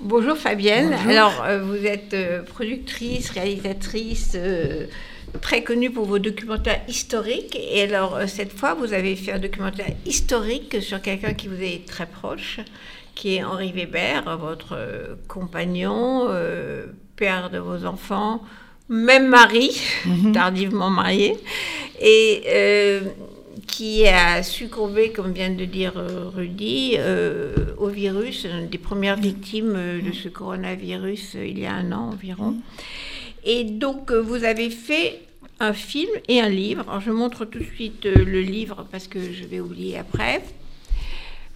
Bonjour Fabienne. Alors, euh, vous êtes euh, productrice, réalisatrice, euh, très connue pour vos documentaires historiques. Et alors, cette fois, vous avez fait un documentaire historique sur quelqu'un qui vous est très proche, qui est Henri Weber, votre compagnon, père de vos enfants, même mari, mhm. tardivement marié. Et qui a succombé, comme vient de dire euh, Rudy, euh, au virus, des premières victimes euh, de ce coronavirus il y a un an environ. Et donc, vous avez fait un film et un livre. Alors, je montre tout de suite le livre parce que je vais oublier après.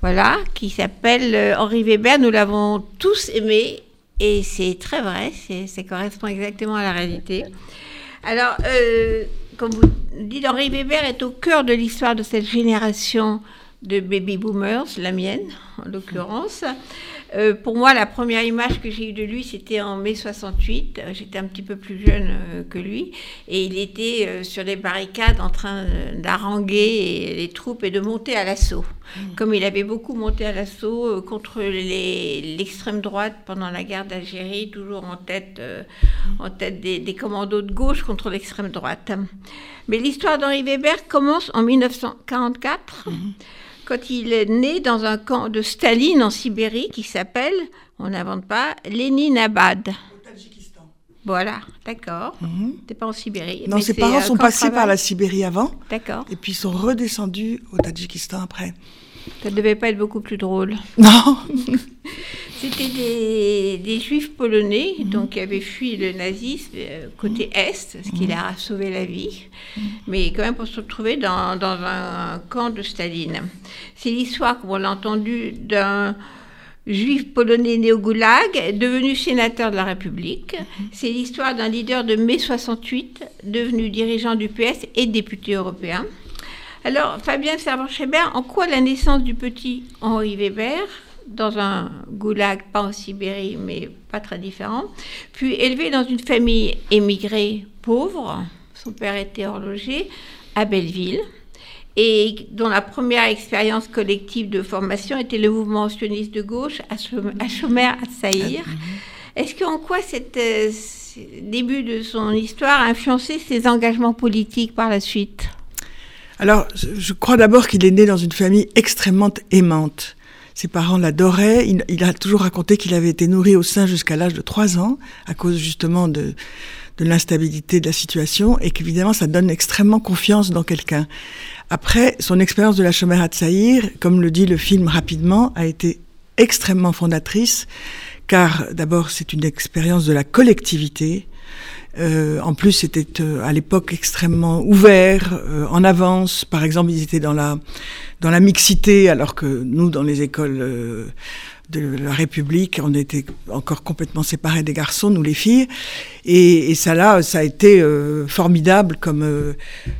Voilà, qui s'appelle Henri Weber. Nous l'avons tous aimé et c'est très vrai, ça correspond exactement à la réalité. Alors, comme vous dites, Henri Weber est au cœur de l'histoire de cette génération de baby boomers, la mienne en l'occurrence. Euh, pour moi, la première image que j'ai eue de lui, c'était en mai 68. Euh, j'étais un petit peu plus jeune euh, que lui. Et il était sur les barricades en train d'haranguer les troupes et de monter à l'assaut. Mmh. Comme il avait beaucoup monté à l'assaut contre l'extrême droite pendant la guerre d'Algérie, toujours en tête, en tête des, commandos de gauche contre l'extrême droite. Mais l'histoire d'Henri Weber commence en 1944 quand il est né dans un camp de Staline en Sibérie qui s'appelle, on n'invente pas, Leninabad. Voilà, d'accord. Mhm. T'es pas en Sibérie. Non, ses parents sont passés par la Sibérie avant. D'accord. Et puis ils sont redescendus au Tadjikistan après. Ça ne devait pas être beaucoup plus drôle. Non. C'était des, juifs polonais, mhm. donc qui avaient fui le nazisme euh, côté mhm. est, ce qui leur a sauvé la vie, mais quand même pour se retrouver dans, un camp de Staline. C'est l'histoire, comme on l'a entendu, d'un juif polonais né au Goulag, devenu sénateur de la République. Mhm. C'est l'histoire d'un leader de mai 68, devenu dirigeant du PS et député européen. Alors, Fabien Servan-Schreiber, en quoi la naissance du petit Henri Weber dans un goulag, pas en Sibérie, mais pas très différent, puis élevé dans une famille émigrée pauvre, son père était horloger, à Belleville, et dont la première expérience collective de formation était le mouvement sioniste de gauche à Chomer à Saïr. Est-ce qu'en quoi cette, euh, début de son histoire a influencé ses engagements politiques par la suite? Alors, je crois d'abord qu'il est né dans une famille extrêmement aimante. Ses parents l'adoraient. Il, a toujours raconté qu'il avait été nourri au sein jusqu'à l'âge de 3 ans, à cause justement de, de l'instabilité de la situation, et qu'évidemment, ça donne extrêmement confiance dans quelqu'un. Après, son expérience de la chômère à Tsaïr, comme le dit le film rapidement, a été extrêmement fondatrice, car d'abord, c'est une expérience de la collectivité, euh, en plus, c'était euh, à l'époque extrêmement ouvert, euh, en avance. Par exemple, ils étaient dans la dans la mixité, alors que nous, dans les écoles de la République, on était encore complètement séparés des garçons, nous les filles, et, et ça là, ça a été euh, formidable comme euh,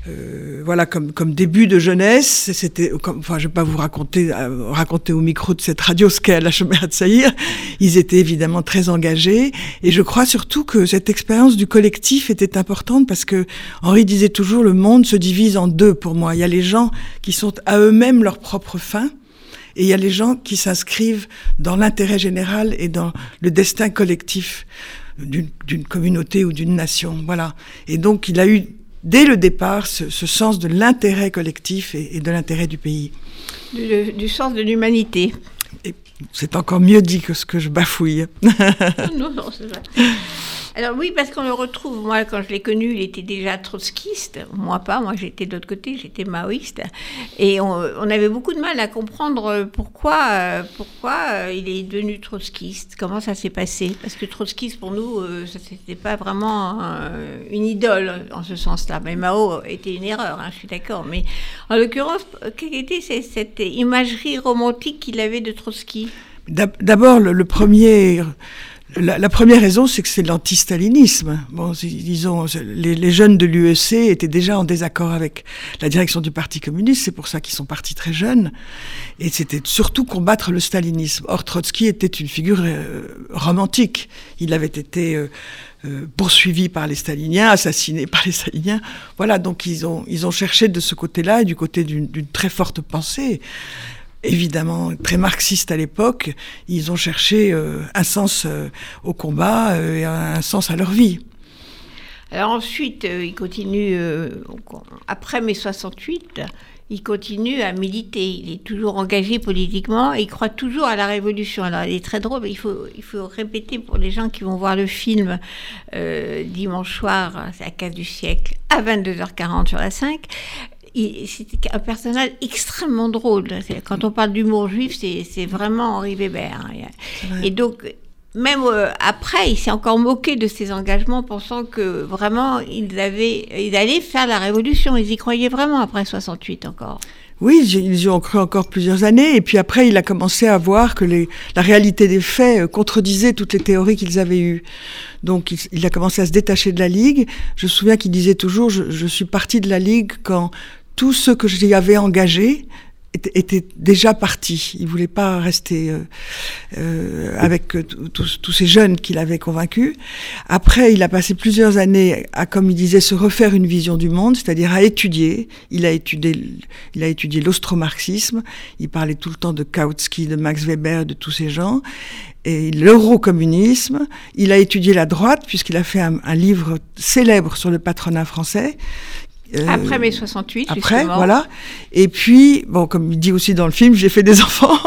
euh, voilà comme comme début de jeunesse. C'était, enfin, je vais pas vous raconter raconter au micro de cette radio ce qu'est la Chomère de Saïr. Ils étaient évidemment très engagés, et je crois surtout que cette expérience du collectif était importante parce que Henri disait toujours le monde se divise en deux. Pour moi, il y a les gens qui sont à eux-mêmes leur propre fin et il y a les gens qui s'inscrivent dans l'intérêt général et dans le destin collectif d'une communauté ou d'une nation. Voilà. Et donc, il a eu dès le départ ce, sens de l'intérêt collectif et, de l'intérêt du pays. Du, du sens de l'humanité. C'est encore mieux dit que ce que je bafouille. non, non, c'est vrai. Alors oui, parce qu'on le retrouve. Moi, quand je l'ai connu, il était déjà trotskiste. Moi pas. Moi, j'étais de l'autre côté. J'étais maoïste. Et on, avait beaucoup de mal à comprendre pourquoi, pourquoi euh, il est devenu trotskiste. Comment ça s'est passé? Parce que trotskiste, pour nous, euh, ça n'était pas vraiment euh, une idole en ce sens-là. Mais Mao était une erreur. Hein, je suis d'accord. Mais en l'occurrence, quelle était cette imagerie romantique qu'il avait de Trotsky D'abord, le premier la, première raison, c'est que c'est l'anti-stalinisme. Bon, disons, les, les jeunes de l'UEC étaient déjà en désaccord avec la direction du Parti communiste, c'est pour ça qu'ils sont partis très jeunes. Et c'était surtout combattre le stalinisme. Or, Trotsky était une figure euh, romantique. Il avait été euh, euh, poursuivi par les staliniens, assassiné par les staliniens. Voilà, donc ils ont, ils ont cherché de ce côté-là et du côté d'une très forte pensée évidemment très marxistes à l'époque, ils ont cherché un sens au combat et un sens à leur vie. Alors ensuite, il continue, après mai 68, il continue à militer. Il est toujours engagé politiquement et il croit toujours à la révolution. Alors, il est très drôle, il faut, il faut répéter pour les gens qui vont voir le film euh, dimanche soir, c'est la case du siècle, à 22h40 sur la 5. C'était un personnage extrêmement drôle. Quand on parle d'humour juif, c'est vraiment Henri Weber. Et donc, même euh, après, il s'est encore moqué de ses engagements, pensant que vraiment, ils, avaient, ils allaient faire la révolution. Ils y croyaient vraiment après 68 encore. Oui, ils y ont cru encore plusieurs années. Et puis après, il a commencé à voir que les, la réalité des faits euh, contredisait toutes les théories qu'ils avaient eues. Donc, il, a commencé à se détacher de la Ligue. Je me souviens qu'il disait toujours, je, je suis parti de la Ligue quand tous ceux que j'y avais engagés était déjà parti. Il voulait pas rester euh, euh avec euh, tous ces jeunes qu'il avait convaincus. Après, il a passé plusieurs années à, comme il disait, se refaire une vision du monde, c'est-à-dire à étudier. Il a étudié, il a étudié l'austromarxisme. Il parlait tout le temps de Kautsky, de Max Weber, de tous ces gens. Et l'eurocommunisme. Il a étudié la droite puisqu'il a fait un livre célèbre sur le patronat français euh, après mai 68, Après, voilà. Et puis, bon, comme il dit aussi dans le film, j'ai fait des enfants.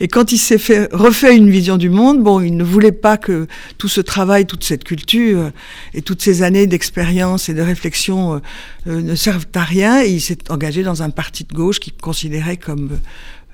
Et quand il s'est fait refait une vision du monde, bon, il ne voulait pas que tout ce travail, toute cette culture et toutes ces années d'expérience et de réflexion euh, euh, ne servent à rien. Et il s'est engagé dans un parti de gauche qu'il considérait comme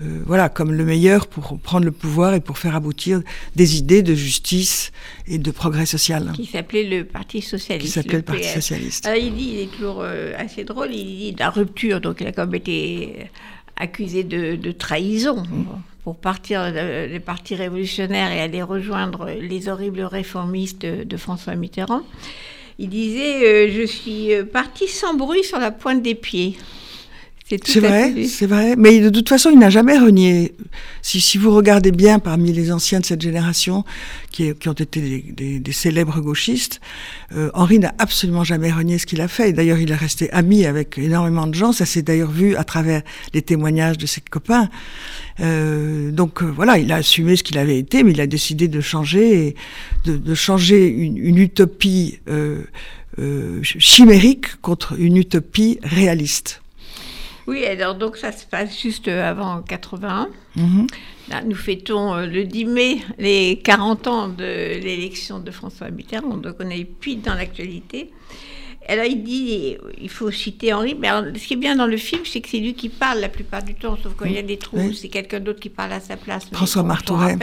euh, voilà, comme le meilleur pour prendre le pouvoir et pour faire aboutir des idées de justice et de progrès social. Qui s'appelait le Parti Socialiste. Qui s'appelait le, Parti Socialiste. Alors, il dit, il est toujours euh, assez drôle, il dit de la rupture, donc il a comme été accusé de, trahison. Mmh. Pour partir des partis révolutionnaires et aller rejoindre les horribles réformistes de, François Mitterrand, il disait euh, Je suis parti sans bruit sur la pointe des pieds. C'est vrai, c'est vrai. Mais de toute façon, il n'a jamais renié. Si, si, vous regardez bien parmi les anciens de cette génération, qui, qui ont été des, des, célèbres gauchistes, euh, Henri n'a absolument jamais renié ce qu'il a fait. D'ailleurs, il est resté ami avec énormément de gens. Ça s'est d'ailleurs vu à travers les témoignages de ses copains. Euh, donc euh, voilà, il a assumé ce qu'il avait été, mais il a décidé de changer, de, de changer une, une utopie euh, euh chimérique contre une utopie réaliste. Oui, alors donc ça se passe juste avant 81. Mhm. nous fêtons euh, le 10 mai les 40 ans de l'élection de François Mitterrand, donc on est puis dans l'actualité. Alors il dit, il faut citer Henri, mais ce qui est bien dans le film, c'est que c'est lui qui parle la plupart du temps, sauf quand il y a des trous, c'est quelqu'un d'autre qui parle à sa place. François Martouret.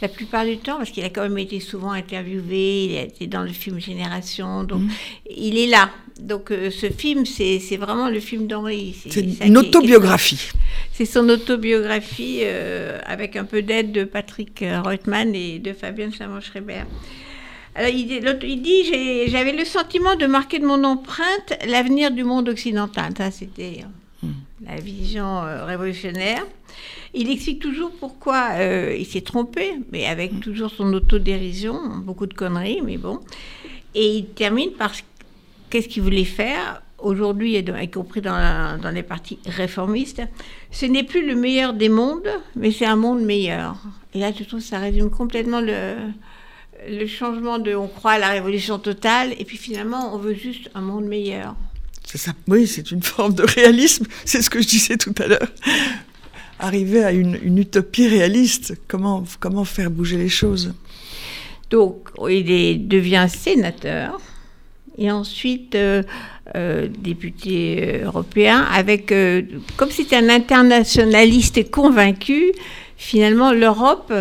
La plupart du temps, parce qu'il a quand même été souvent interviewé, il a été dans le film Génération, donc mhm. il est là. Donc euh, ce film, c'est vraiment le film d'Henri. C'est une autobiographie. C'est son autobiographie euh, avec un peu d'aide de Patrick euh, Reutemann et de Fabienne Chamon-Schreiber. Alors, il, dit, j'avais le sentiment de marquer de mon empreinte l'avenir du monde occidental. Ça, c'était hmm. la vision révolutionnaire. Il explique toujours pourquoi il s'est trompé, mais avec hmm. toujours son autodérision, beaucoup de conneries, mais bon. Et il termine par qu'est-ce qu'il voulait faire aujourd'hui, y compris dans, dans les partis réformistes, ce n'est plus le meilleur des mondes, mais c'est un monde meilleur. Et là, je trouve que ça résume complètement le, le changement de on croit à la révolution totale, et puis finalement, on veut juste un monde meilleur. C'est ça. Oui, c'est une forme de réalisme. C'est ce que je disais tout à l'heure. Arriver à une, une, utopie réaliste. Comment, comment faire bouger les choses? Donc, il est, devient sénateur et ensuite euh, euh, député européen, avec, euh, comme c'était un internationaliste convaincu, finalement l'Europe,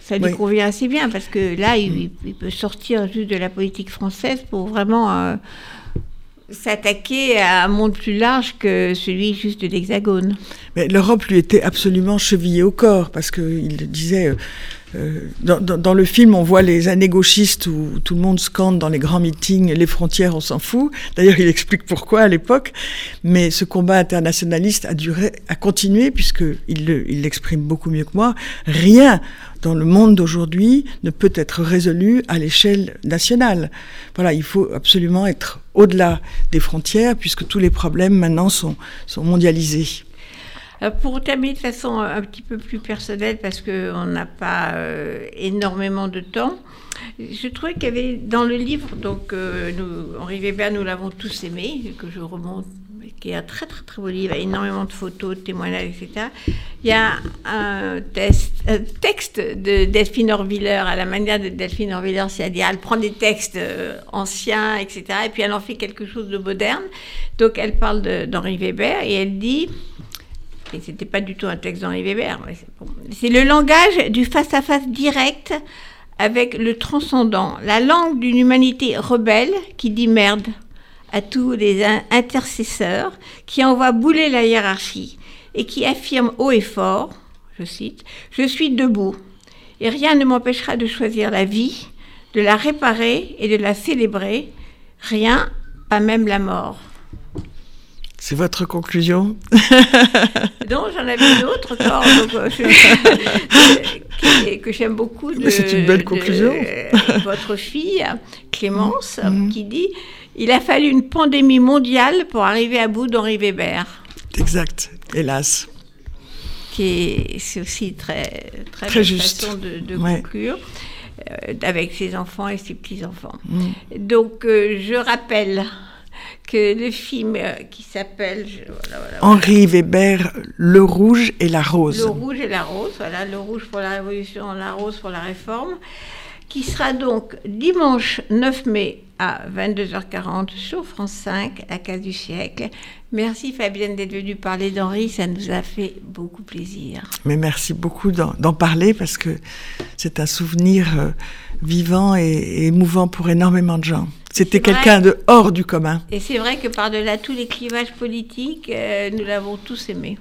ça lui convient assez bien, parce que là, il, il, peut sortir juste de la politique française pour vraiment s'attaquer à un monde plus large que celui juste de l'Hexagone. Mais l'Europe lui était absolument chevillée au corps, parce qu'il disait euh, dans, dans, le film, on voit les années gauchistes où tout le monde scande dans les grands meetings les frontières, on s'en fout. D'ailleurs, il explique pourquoi à l'époque. Mais ce combat internationaliste a duré, a continué puisque il l'exprime beaucoup mieux que moi. Rien dans le monde d'aujourd'hui ne peut être résolu à l'échelle nationale. Voilà, il faut absolument être au-delà des frontières puisque tous les problèmes maintenant sont mondialisés. Pour terminer de façon un petit peu plus personnelle, parce qu'on n'a pas énormément de temps, je trouvais qu'il y avait dans le livre, donc Henri Weber, nous l'avons tous aimé, que je remonte qui est un très très très beau livre, énormément de photos, de témoignages, etc. Il y a un, texte de Delphine Orviller, à la manière de Delphine Orviller, c'est-à-dire elle prend des textes euh, anciens, etc., et puis elle en fait quelque chose de moderne. Donc elle parle d'Henri Weber et elle dit, et c'était pas du tout un texte d'Henri Weber, c'est le langage du face-à-face -face direct avec le transcendant, la langue d'une humanité rebelle qui dit merde à tous les intercesseurs qui envoient bouler la hiérarchie et qui affirment haut et fort, je cite, Je suis debout et rien ne m'empêchera de choisir la vie, de la réparer et de la célébrer, rien, pas même la mort. C'est votre conclusion? Non, j'en avais une autre encore, euh, que j'aime beaucoup. C'est une belle conclusion. votre fille, Clémence, mm. qui dit il a fallu une pandémie mondiale pour arriver à bout d'Henri Weber. Exact, hélas. Qui c'est aussi très très, très juste. façon de, conclure. Euh, avec ses enfants et ses petits-enfants. Mm. Donc, euh, je rappelle que le film euh, qui s'appelle Henri Weber, Le Rouge et la Rose. Le Rouge et la Rose, voilà, le rouge pour la Révolution, la rose pour la Réforme, qui sera donc dimanche 9 mai à 22h40 sur France 5, la case du siècle. Merci Fabienne d'être venue parler d'Henri, ça nous a fait beaucoup plaisir. Mais merci beaucoup d'en parler parce que c'est un souvenir euh, vivant et, émouvant pour énormément de gens. C'était quelqu'un de hors du commun. Et c'est vrai que par-delà tous les clivages politiques, euh, nous l'avons tous aimé.